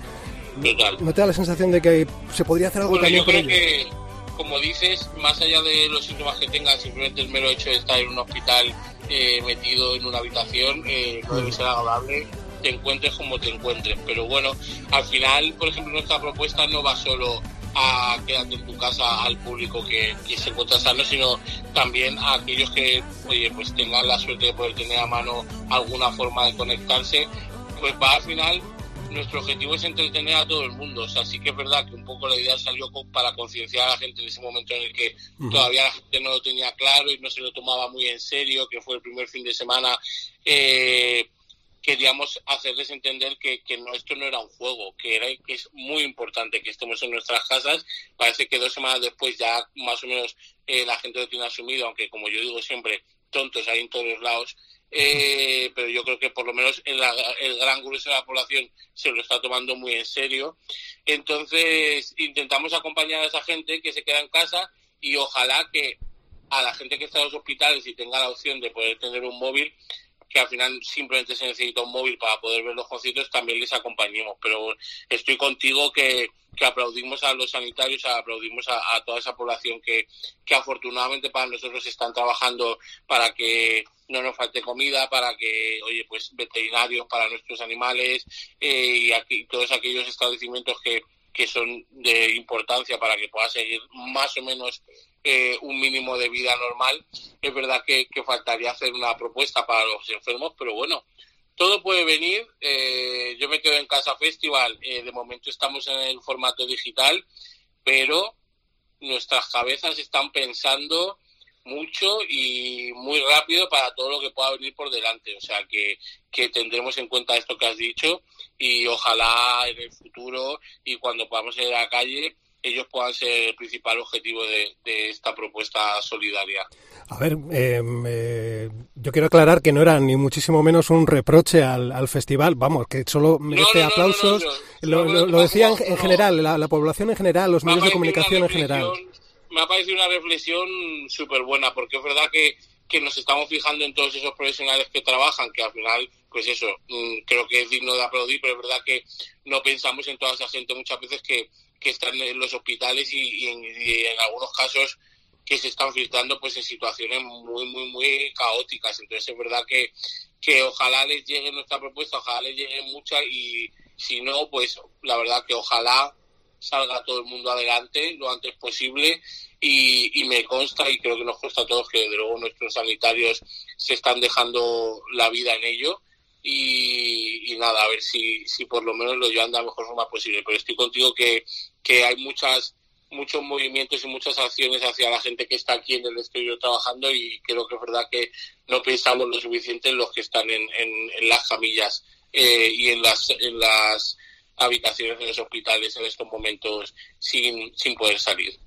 J: Total.
A: ¿No te da la sensación de que se podría hacer algo
J: Bueno,
A: también
J: yo
A: por
J: creo
A: ellos?
J: que, como dices, más allá de los síntomas que tengas, simplemente el mero hecho de estar en un hospital eh, metido en una habitación eh, no debe ser agradable, te encuentres como te encuentres. Pero bueno, al final, por ejemplo, nuestra propuesta no va solo a quedarte en tu casa al público que, que se encuentra sano, sino también a aquellos que, oye, pues tengan la suerte de poder tener a mano alguna forma de conectarse, pues va al final nuestro objetivo es entretener a todo el mundo. O sea, sí que es verdad que un poco la idea salió para concienciar a la gente en ese momento en el que todavía la gente no lo tenía claro y no se lo tomaba muy en serio, que fue el primer fin de semana. Eh, queríamos hacerles entender que, que no, esto no era un juego, que, era, que es muy importante que estemos en nuestras casas. Parece que dos semanas después ya más o menos eh, la gente lo tiene asumido, aunque como yo digo siempre, tontos hay en todos los lados. Eh, pero yo creo que por lo menos en la- el gran grueso de la población se lo está tomando muy en serio. Entonces intentamos acompañar a esa gente que se queda en casa y ojalá que a la gente que está en los hospitales y tenga la opción de poder tener un móvil, que al final simplemente se necesita un móvil para poder ver los conciertos, también les acompañemos. Pero estoy contigo que, que aplaudimos a los sanitarios, aplaudimos a, toda esa población que, que afortunadamente para nosotros están trabajando para que no nos falte comida, para que, oye, pues veterinarios para nuestros animales eh, y aquí, todos aquellos establecimientos que, que son de importancia para que pueda seguir más o menos eh, un mínimo de vida normal. Es verdad que, que faltaría hacer una propuesta para los enfermos, pero bueno, todo puede venir. Eh, yo me quedo en Casa Festival. eh, de momento estamos en el formato digital, pero nuestras cabezas están pensando mucho y muy rápido para todo lo que pueda venir por delante. O sea que, que tendremos en cuenta esto que has dicho y ojalá en el futuro y cuando podamos ir a la calle ellos puedan ser el principal objetivo de, de esta propuesta solidaria.
A: A ver, eh, eh, yo quiero aclarar que no era ni muchísimo menos un reproche al, al festival, vamos, que solo merece
J: no, no,
A: aplausos.
J: no,
A: lo, lo-
J: no,
A: en general, la, la población en general, los medios de comunicación en general.
J: Me ha parecido una reflexión súper buena, porque es verdad que, que nos estamos fijando en todos esos profesionales que trabajan, que al final, pues eso, mm, creo que es digno de aplaudir, pero es verdad que no pensamos en toda esa gente muchas veces que, que están en los hospitales y, en, algunos casos que se están filtrando pues en situaciones muy, muy, muy caóticas. Entonces es verdad que, que ojalá les llegue nuestra propuesta, ojalá les llegue mucha y si no, pues la verdad que ojalá salga todo el mundo adelante lo antes posible y, y me consta y creo que nos consta a todos que desde luego nuestros sanitarios se están dejando la vida en ello y, y nada, a ver si, si por lo menos lo llevan de la mejor forma posible. Pero estoy contigo que, que hay muchas muchos movimientos y muchas acciones hacia la gente que está aquí en el exterior trabajando y creo que es verdad que no pensamos lo suficiente en los que están en, en, en las camillas eh, y en las, en las habitaciones de los hospitales en estos momentos sin, sin poder salir.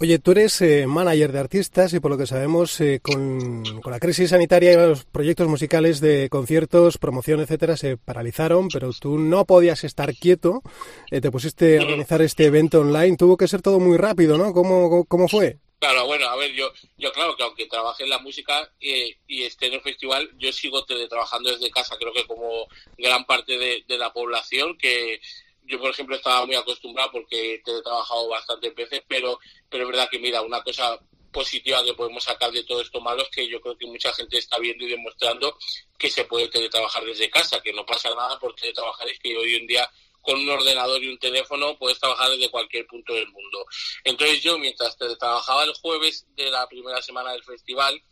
A: Oye, tú eres eh, manager de artistas y por lo que sabemos, eh, con, la crisis sanitaria los proyectos musicales de conciertos, promoción, etcétera, se paralizaron, pero tú no podías estar quieto, eh, te pusiste a organizar este evento online, tuvo que ser todo muy rápido, ¿no? ¿Cómo, cómo, fue?
J: Claro, bueno, a ver, yo, yo claro que aunque trabaje en la música eh, y esté en el festival, yo sigo teletrabajando desde casa, creo que como gran parte de la población, que yo, por ejemplo, estaba muy acostumbrado porque he teletrabajado bastantes veces, pero, pero es verdad que, mira, una cosa positiva que podemos sacar de todo esto malo es que yo creo que mucha gente está viendo y demostrando que se puede teletrabajar desde casa, que no pasa nada por teletrabajar, es que hoy en día con un ordenador y un teléfono puedes trabajar desde cualquier punto del mundo. Entonces yo, mientras trabajaba el jueves de la primera semana del festival,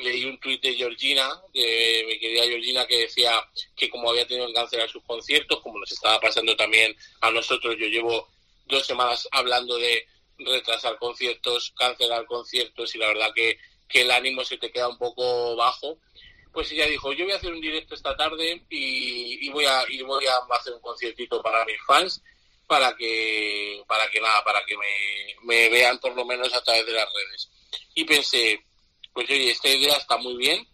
J: leí un tuit de Georgina, de mi querida Georgina, que decía que como había tenido que cancelar sus conciertos, como nos estaba pasando también a nosotros, yo llevo dos semanas hablando de, retrasar conciertos, cancelar conciertos y la verdad que, que el ánimo se te queda un poco bajo. Pues ella dijo, yo voy a hacer un directo esta tarde y, y voy a y voy a hacer un conciertito para mis fans para que para que nada, para que me, me vean por lo menos a través de las redes. Y pensé, pues oye, esta idea está muy bien,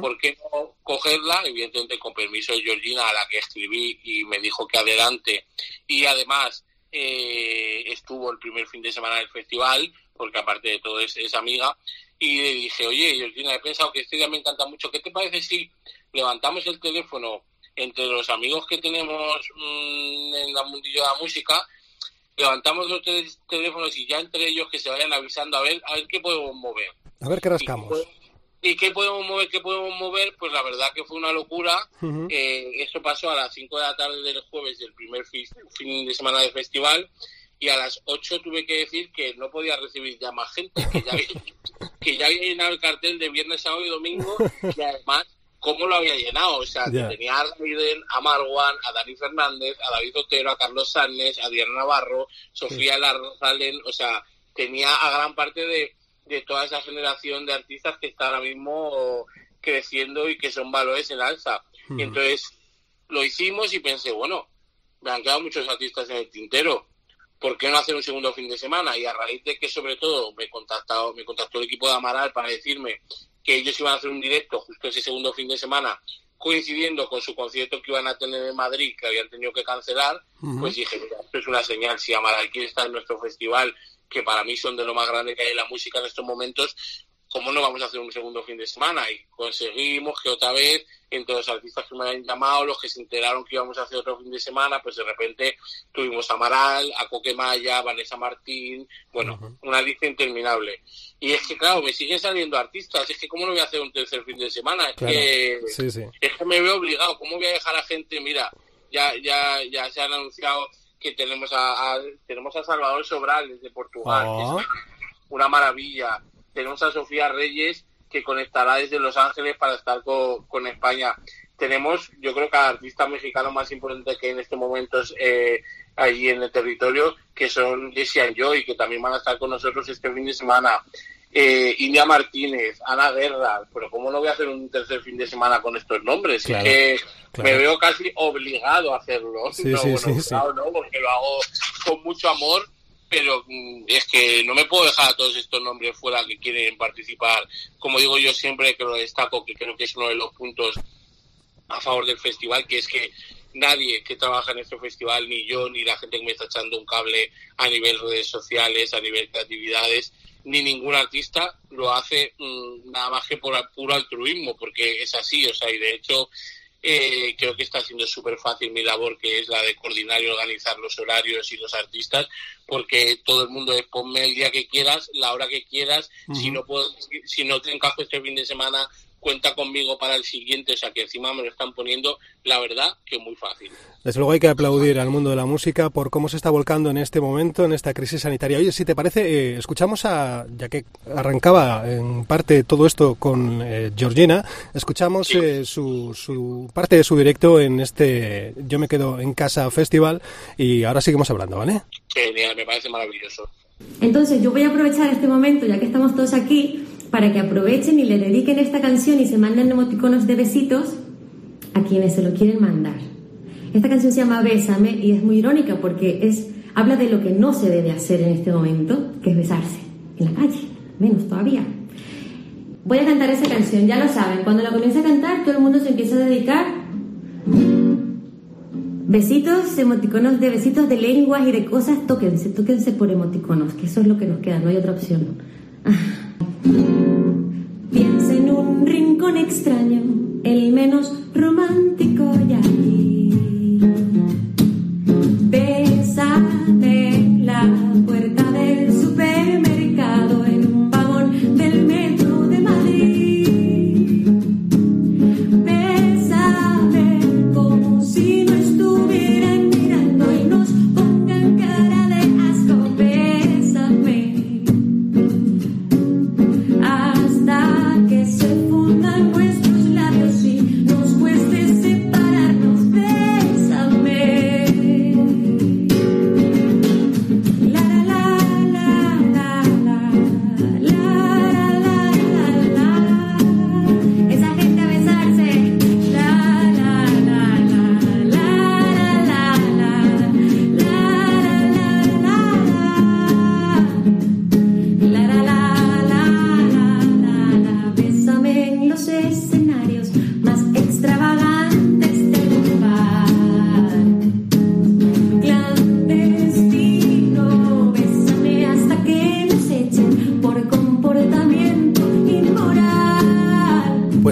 J: ¿por qué no cogerla? Evidentemente con permiso de Georgina, a la que escribí y me dijo que adelante. Y además eh, estuvo el primer fin de semana del festival, porque aparte de todo es, es amiga. Y le dije, oye, Georgina, he pensado que esta idea me encanta mucho. ¿Qué te parece si levantamos el teléfono entre los amigos que tenemos mm, en la mundillo de la música? Levantamos los tel- teléfonos y ya entre ellos que se vayan avisando a ver, a ver qué podemos mover.
A: A ver qué rascamos.
J: ¿Y qué podemos mover? ¿Qué podemos mover? Pues la verdad que fue una locura. Eh, eso pasó a las 5 de la tarde del jueves del primer fi- fin de semana del festival y a las 8 tuve que decir que no podía recibir ya más gente, que ya había, que ya había llenado el cartel de viernes, sábado y domingo y además cómo lo había llenado. O sea, que tenía a Raiden, a Marwan, a Dani Fernández, a David Otero, a Carlos Sánchez, a Diana Navarro, Sofía Larrazalen, o sea, tenía a gran parte de, de toda esa generación de artistas que está ahora mismo creciendo y que son valores en alza.
A: Mm.
J: Y entonces lo hicimos y pensé, bueno, me han quedado muchos artistas en el tintero. ¿Por qué no hacer un segundo fin de semana? Y a raíz de que sobre todo me contactado, me contactó el equipo de Amaral para decirme que ellos iban a hacer un directo justo ese segundo fin de semana, coincidiendo con su concierto que iban a tener en Madrid, que habían tenido que cancelar, pues dije, mira, esto es una señal, si Amaral quiere estar en nuestro festival, que para mí son de lo más grande que hay en la música en estos momentos, ¿cómo no vamos a hacer un segundo fin de semana? Y conseguimos que otra vez, entre los artistas que me habían llamado, los que se enteraron que íbamos a hacer otro fin de semana, pues de repente tuvimos a Amaral, a Coquemaya, Vanessa Martín, bueno, una lista interminable. Y es que, claro, me siguen saliendo artistas, es que ¿cómo no voy a hacer un tercer fin de semana? Es,
A: Claro.
J: que,
A: Sí, sí.
J: es que me veo obligado, ¿cómo voy a dejar a gente? Mira, ya, ya, ya se han anunciado que tenemos a, a- tenemos a Salvador Sobral desde Portugal,
A: Ah.
J: que es una maravilla. Tenemos a Sofía Reyes que conectará desde Los Ángeles para estar co- con, España. Tenemos, yo creo que al artista mexicano más importante que en estos momentos eh, allí en el territorio, que son Jessie and Joy, que también van a estar con nosotros este fin de semana. Eh, India Martínez, Ana Guerra, pero ¿cómo no voy a hacer un tercer fin de semana con estos nombres?
A: Claro,
J: es que
A: claro.
J: me veo casi obligado a hacerlo.
A: Sí,
J: No,
A: sí,
J: bueno,
A: sí,
J: obligado no, porque lo hago con mucho amor, pero mm, es que no me puedo dejar a todos estos nombres fuera que quieren participar. Como digo yo siempre que lo destaco, que creo que es uno de los puntos a favor del festival, que es que nadie que trabaja en este festival, ni yo, ni la gente que me está echando un cable a nivel redes sociales, a nivel creatividades, ni ningún artista lo hace mm, nada más que por puro altruismo, porque es así, o sea, y de hecho eh, creo que está siendo súper fácil mi labor, que es la de coordinar y organizar los horarios y los artistas, porque todo el mundo es ponme el día que quieras, la hora que quieras, si no puedo, si no te encajo este fin de semana, cuenta conmigo para el siguiente, o sea que encima me lo están poniendo, la verdad que muy fácil.
A: Desde luego hay que aplaudir al mundo de la música por cómo se está volcando en este momento, en esta crisis sanitaria. Oye, si te parece, eh, escuchamos a, ya que arrancaba en parte todo esto con eh, Georgina, escuchamos eh, su, su parte de su directo en este Yo me quedo en casa festival y ahora seguimos hablando, ¿vale?
J: Genial, me parece maravilloso.
K: Entonces yo voy a aprovechar este momento, ya que estamos todos aquí, para que aprovechen y le dediquen esta canción y se manden emoticonos de besitos a quienes se lo quieren mandar. Esta canción se llama Bésame y es muy irónica porque es, habla de lo que no se debe hacer en este momento, que es besarse en la calle, menos todavía. Voy a cantar esa canción, ya lo saben, cuando la comience a cantar todo el mundo se empieza a dedicar Besitos, emoticonos de besitos de lenguas y de cosas, tóquense, tóquense por emoticonos, que eso es lo que nos queda, no hay otra opción. Piensa en un rincón extraño, el menos romántico y allí. Bésame la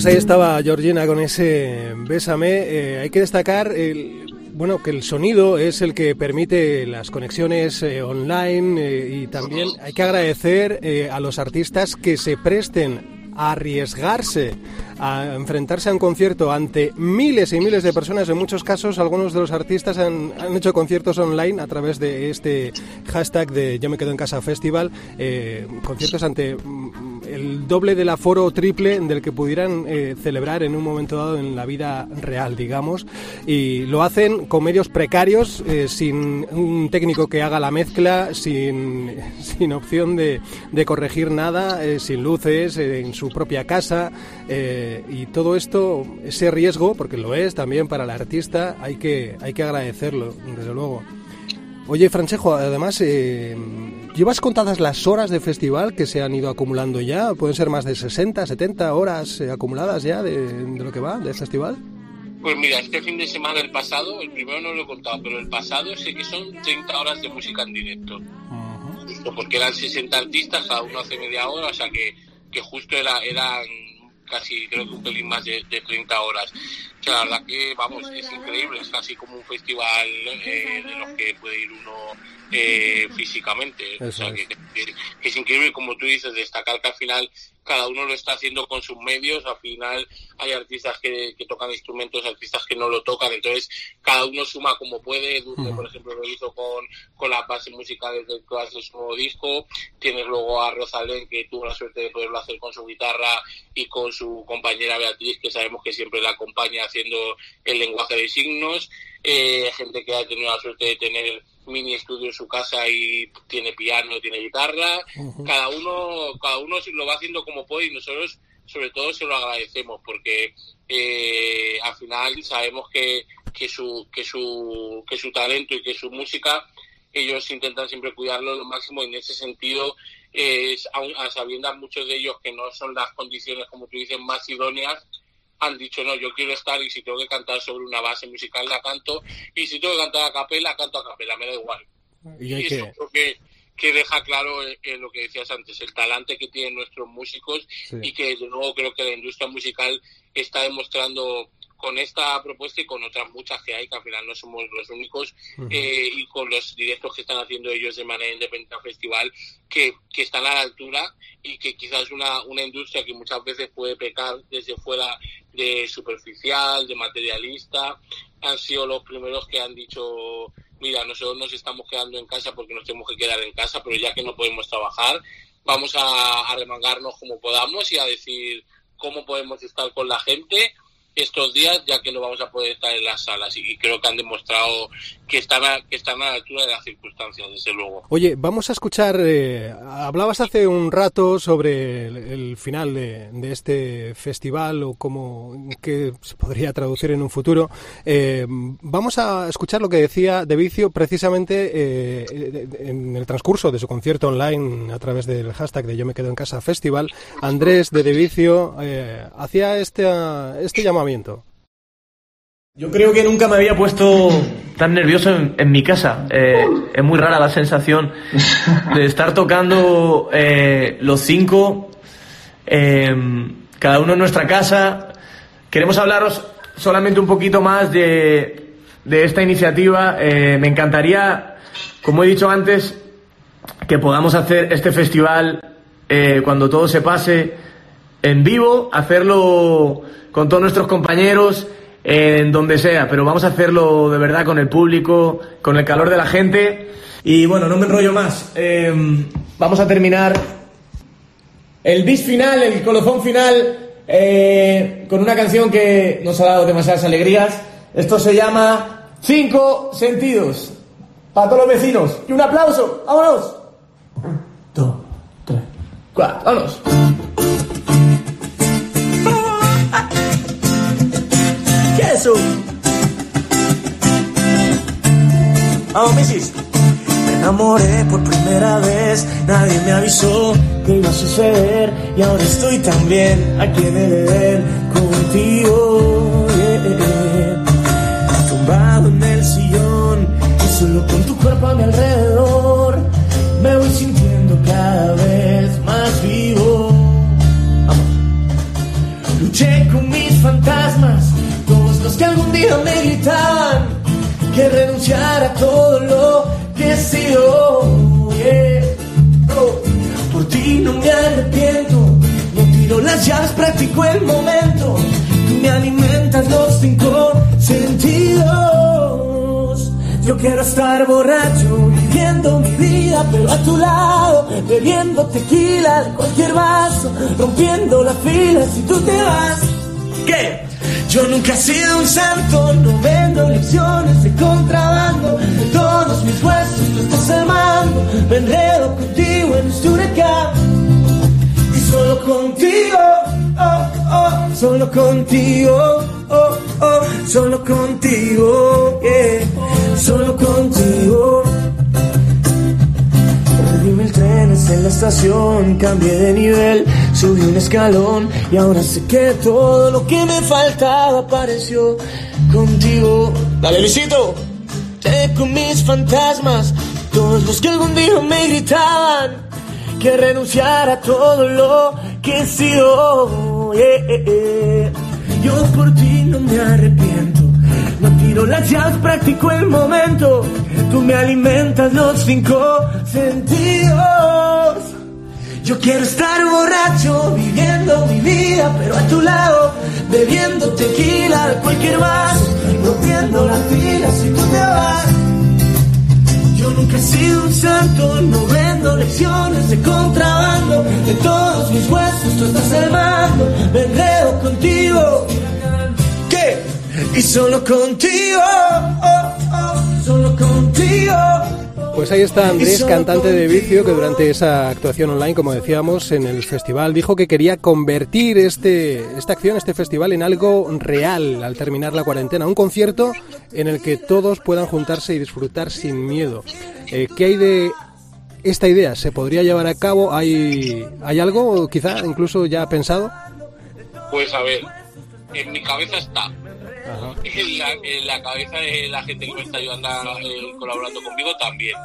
A: Pues ahí estaba Georgina con ese Bésame. Eh, hay que destacar el, bueno, que el sonido es el que permite las conexiones eh, online eh, y también hay que agradecer a los artistas que se presten a arriesgarse a enfrentarse a un concierto ante miles y miles de personas. En muchos casos, algunos de los artistas han, han hecho conciertos online a través de este hashtag de Yo me quedo en casa festival, conciertos ante el doble del aforo triple del que pudieran eh, celebrar en un momento dado en la vida real, digamos. Y lo hacen con medios precarios, eh, sin un técnico que haga la mezcla, sin, sin opción de, de corregir nada, eh, sin luces, en su propia casa. y todo esto, ese riesgo, porque lo es también para el artista, hay que, hay que agradecerlo, desde luego. Oye, Francesco, además, ¿llevas contadas las horas de festival que se han ido acumulando ya? ¿Pueden ser más de 60, 70 horas eh, acumuladas ya de, de lo que va del festival?
J: Pues mira, este fin de semana, el pasado, el primero no lo he contado, pero el pasado sé que son 30 horas de música en directo. Justo porque eran 60 artistas, cada uno hace media hora, o sea que, que justo era, eran casi, creo que un pelín más de, de 30 horas. O sea, la verdad que, vamos, es increíble, es casi como un festival eh, de los que puede ir uno eh, físicamente. o sea,
A: es.
J: que, que- que es increíble, como tú dices, destacar que al final cada uno lo está haciendo con sus medios, al final hay artistas que, que tocan instrumentos, artistas que no lo tocan, entonces cada uno suma como puede, Dulce, por ejemplo, lo hizo con, con las bases musicales del que hace su nuevo disco, tienes luego a Rosalén, que tuvo la suerte de poderlo hacer con su guitarra y con su compañera Beatriz, que sabemos que siempre la acompaña haciendo el lenguaje de signos, eh, gente que ha tenido la suerte de tener mini estudio en su casa y tiene piano, tiene guitarra, cada uno, cada uno lo va haciendo como puede y nosotros sobre todo se lo agradecemos porque eh, al final sabemos que, que su, que su, que su talento y que su música ellos intentan siempre cuidarlo lo máximo y en ese sentido es, aun- a sabiendas muchos de ellos que no son las condiciones como tú dices más idóneas han dicho no yo quiero estar y si tengo que cantar sobre una base musical la canto y si tengo que cantar a capela canto a capela me da igual
A: Y hay
J: y eso
A: que...
J: creo que, que deja claro eh, eh, lo que decías antes, el talante que tienen nuestros músicos
A: Sí.
J: y que desde luego creo que la industria musical está demostrando con esta propuesta y con otras muchas que hay, que al final no somos los únicos, eh, y con los directos que están haciendo ellos de manera independiente al festival, que, que están a la altura y que quizás una, una industria que muchas veces puede pecar desde fuera de superficial, de materialista, han sido los primeros que han dicho, mira, nosotros nos estamos quedando en casa porque nos tenemos que quedar en casa, pero ya que no podemos trabajar, vamos a, a remangarnos como podamos y a decir cómo podemos estar con la gente estos días, ya que no vamos a poder estar en las salas. Y, creo que han demostrado que están, a, que están a la altura de las circunstancias, desde luego.
A: Oye, vamos a escuchar, eh, hablabas hace un rato sobre el, el final de, de este festival o cómo que se podría traducir en un futuro. Eh, vamos a escuchar lo que decía De Vicio precisamente eh, en el transcurso de su concierto online a través del hashtag de Yo me quedo en casa festival. Andrés de De Vicio eh, hacía este, este
L: Yo creo que nunca me había puesto tan nervioso en, mi casa. Eh, es muy rara la sensación de estar tocando eh, los cinco, eh, cada uno en nuestra casa. Queremos hablaros solamente un poquito más de, de esta iniciativa. Me encantaría, como he dicho antes, que podamos hacer este festival cuando todo se pase en vivo, hacerlo con todos nuestros compañeros, en donde sea, pero vamos a hacerlo de verdad con el público, con el calor de la gente. Y bueno, no me enrollo más. Eh, vamos a terminar el bis final, el colofón final, eh, con una canción que nos ha dado demasiadas alegrías. Esto se llama Cinco Sentidos. Para todos los vecinos. Y un aplauso. ¡Vámonos! Un, dos, tres, cuatro. ¡Vámonos! Eso?
G: Mrs. Me enamoré por primera vez, nadie me avisó que iba a suceder y ahora estoy también aquí en el Edén contigo. Tumbado en el sillón y solo con tu cuerpo a mi alrededor me voy sintiendo cada vez más vivo. Vamos. Luché con mis fantasmas, me gritaban que renunciara a todo lo que he sido. Oh, por ti no me arrepiento, no tiro las llaves, practico el momento. Tú me alimentas los cinco sentidos. Yo quiero estar borracho, viviendo mi vida, pero a tu lado, bebiendo tequila de cualquier vaso, rompiendo la fila si tú te vas. ¿Qué? Yo nunca he sido un santo, no vendo lecciones de contrabando. Todos mis huesos tú estás armando, me enredo contigo en este huracán. Y solo contigo, oh, oh, solo contigo, oh, oh, solo contigo, yeah, solo contigo. En la estación, cambié de nivel, subí un escalón y ahora sé que todo lo que me faltaba apareció contigo. Dale, Luisito. Te con mis fantasmas, todos los que algún día me gritaban que renunciara a todo lo que he sido. Yeah, yeah, yeah. Yo por ti no me arrepiento. Tiro las practico el momento. Tú me alimentas los cinco sentidos. Yo quiero estar borracho, viviendo mi vida, pero a tu lado, bebiendo tequila de cualquier vaso, rompiendo la fila si tú te vas. Yo nunca he sido un santo, no vendo lecciones de contrabando. De todos mis huesos tú estás armando, me enredo contigo. Y solo contigo, oh, oh, solo contigo.
A: Pues ahí está Andrés, cantante de Vicio, que durante esa actuación online, como decíamos, en el festival, dijo que quería convertir este, esta acción, este festival, en algo real al terminar la cuarentena. Un concierto en el que todos puedan juntarse y disfrutar sin miedo. Eh, ¿Qué hay de esta idea? ¿Se podría llevar a cabo? ¿Hay, ¿Hay algo quizá incluso ya pensado?
J: Pues a ver, en mi cabeza está. En la, en la cabeza de la gente que me está ayudando eh, colaborando conmigo también.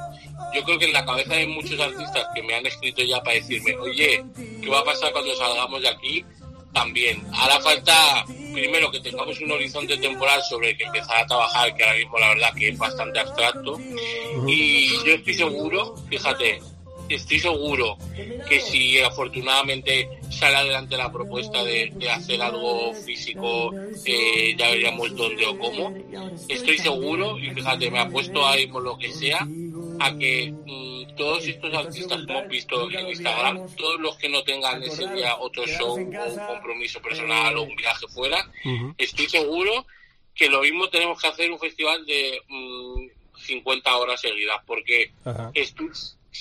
J: Yo creo que en la cabeza de muchos artistas que me han escrito ya para decirme, oye, ¿qué va a pasar cuando salgamos de aquí? También. Hará falta, primero, que tengamos un horizonte temporal sobre el que empezar a trabajar, que ahora mismo la verdad que es bastante abstracto. Y yo estoy seguro, fíjate, estoy seguro que si afortunadamente sale adelante la propuesta de, de hacer algo físico, eh, ya veríamos dónde o cómo. Estoy seguro, y fíjate, me apuesto ahí por lo que sea, a que mm, todos estos artistas que hemos visto en Instagram, todos los que no tengan ese día otro show o un compromiso personal o un viaje fuera, estoy seguro que lo mismo tenemos que hacer un festival de mm, 50 horas seguidas, porque estoy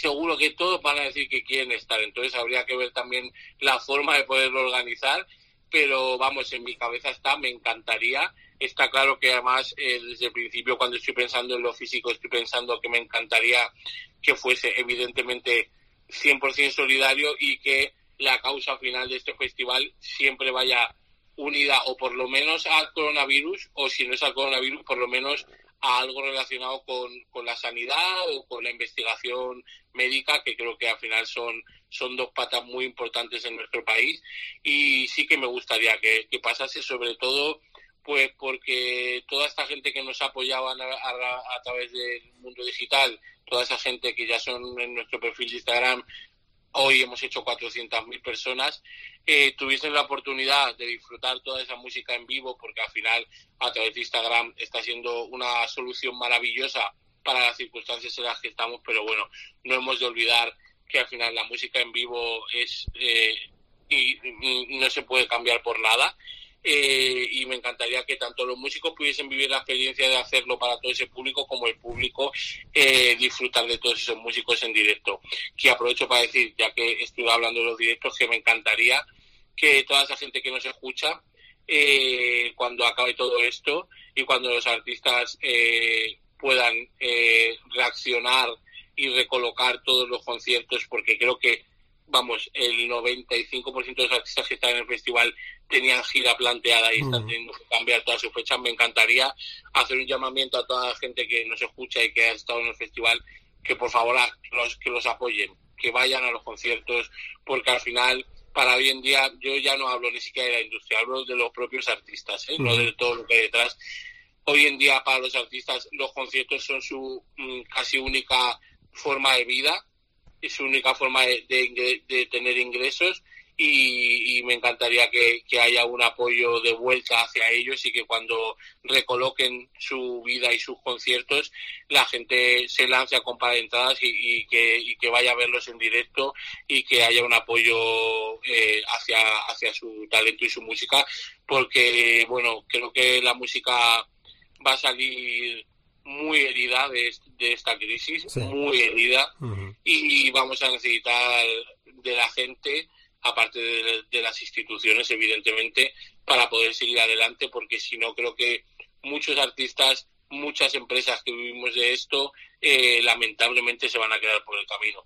J: seguro que todos van a decir que quieren estar. Entonces habría que ver también la forma de poderlo organizar. Pero vamos, en mi cabeza está, me encantaría. Está claro que además eh, desde el principio cuando estoy pensando en lo físico estoy pensando que me encantaría que fuese evidentemente 100% solidario y que la causa final de este festival siempre vaya unida o por lo menos al coronavirus o si no es al coronavirus por lo menos a algo relacionado con, con, la sanidad o con la investigación médica, que creo que al final son, son dos patas muy importantes en nuestro país. Y sí que me gustaría que, que pasase, sobre todo, pues porque toda esta gente que nos apoyaban a, a, a través del mundo digital, toda esa gente que ya son en nuestro perfil de Instagram, hoy hemos hecho 400.000 personas, eh, tuviesen la oportunidad de disfrutar toda esa música en vivo, porque al final a través de Instagram está siendo una solución maravillosa para las circunstancias en las que estamos, pero bueno, no hemos de olvidar que al final la música en vivo es eh, y, y no se puede cambiar por nada. Eh, y me encantaría que tanto los músicos pudiesen vivir la experiencia de hacerlo para todo ese público como el público eh, disfrutar de todos esos músicos en directo. Que aprovecho para decir, ya que estoy hablando de los directos, que me encantaría que toda esa gente que nos escucha, eh, cuando acabe todo esto y cuando los artistas eh, puedan eh, reaccionar y recolocar todos los conciertos, porque creo que vamos, el 95% de los artistas que están en el festival tenían gira planteada y están teniendo que cambiar todas sus fechas. Me encantaría hacer un llamamiento a toda la gente que nos escucha y que ha estado en el festival que por favor los, que los apoyen, que vayan a los conciertos, porque al final para hoy en día, yo ya no hablo ni siquiera de la industria, hablo de los propios artistas, ¿eh? no de todo lo que hay detrás. Hoy en día para los artistas los conciertos son su mm, casi única forma de vida, es su única forma de, de tener ingresos y, me encantaría que, haya un apoyo de vuelta hacia ellos y que cuando recoloquen su vida y sus conciertos la gente se lance a comprar entradas y, que, que vaya a verlos en directo y que haya un apoyo eh, hacia, hacia su talento y su música porque bueno creo que la música va a salir muy herida de, esta crisis, muy herida, y vamos a necesitar de la gente aparte de, las instituciones, evidentemente, para poder seguir adelante, porque si no, creo que muchos artistas, muchas empresas que vivimos de esto, eh, lamentablemente se van a quedar por el camino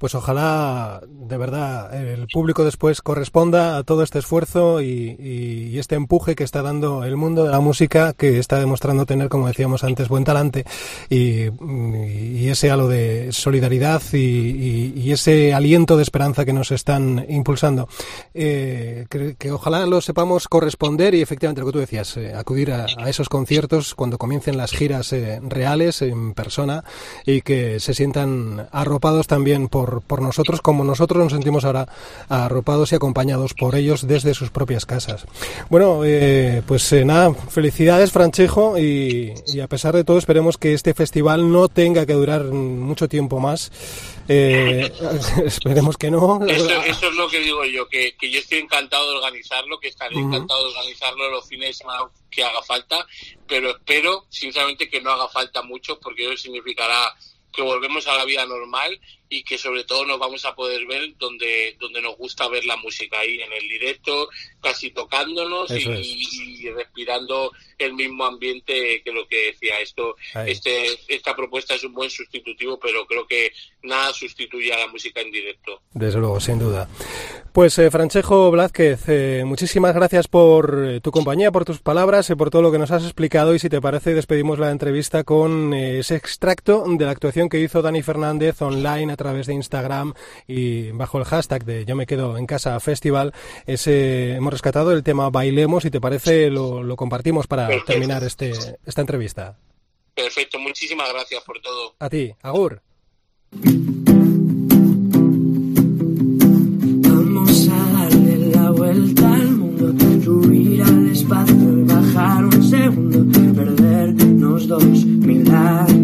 A: pues ojalá de verdad el público después corresponda a todo este esfuerzo y, este empuje que está dando el mundo de la música, que está demostrando tener, como decíamos antes, buen talante y, ese halo de solidaridad y, ese aliento de esperanza que nos están impulsando. Eh, que, ojalá lo sepamos corresponder y efectivamente lo que tú decías, eh, acudir a, esos conciertos cuando comiencen las giras reales en persona y que se sientan arropados también por por, nosotros como nosotros nos sentimos ahora arropados y acompañados por ellos desde sus propias casas. Bueno, eh, pues eh, nada, felicidades Franchejo y, a pesar de todo esperemos que este festival no tenga que durar mucho tiempo más. Eh, esperemos que no.
J: Eso, es lo que digo yo, que, yo estoy encantado de organizarlo, que estaré encantado de organizarlo los fines de semana que haga falta, pero espero sinceramente que no haga falta mucho porque eso significará que volvemos a la vida normal y que sobre todo nos vamos a poder ver donde, donde nos gusta ver la música ahí en el directo, casi tocándonos y, respirando el mismo ambiente que lo que decía esto. Este, esta propuesta es un buen sustitutivo, pero creo que nada sustituye a la música en directo.
A: Desde luego, sin duda. Pues eh, Franchejo Blázquez, eh, muchísimas gracias por eh, tu compañía, por tus palabras y por todo lo que nos has explicado. Y si te parece, despedimos la entrevista con ese extracto de la actuación que hizo Dani Fernández online a través de Instagram y bajo el hashtag de Yo me quedo en casa festival. Ese, hemos rescatado el tema Bailemos. Si te parece, lo, compartimos para terminar este, esta entrevista.
J: Perfecto, muchísimas gracias por todo.
A: A ti, Agur.
G: Vamos a darle la vuelta al mundo, subir al espacio y bajar un segundo, perdernos dos mil años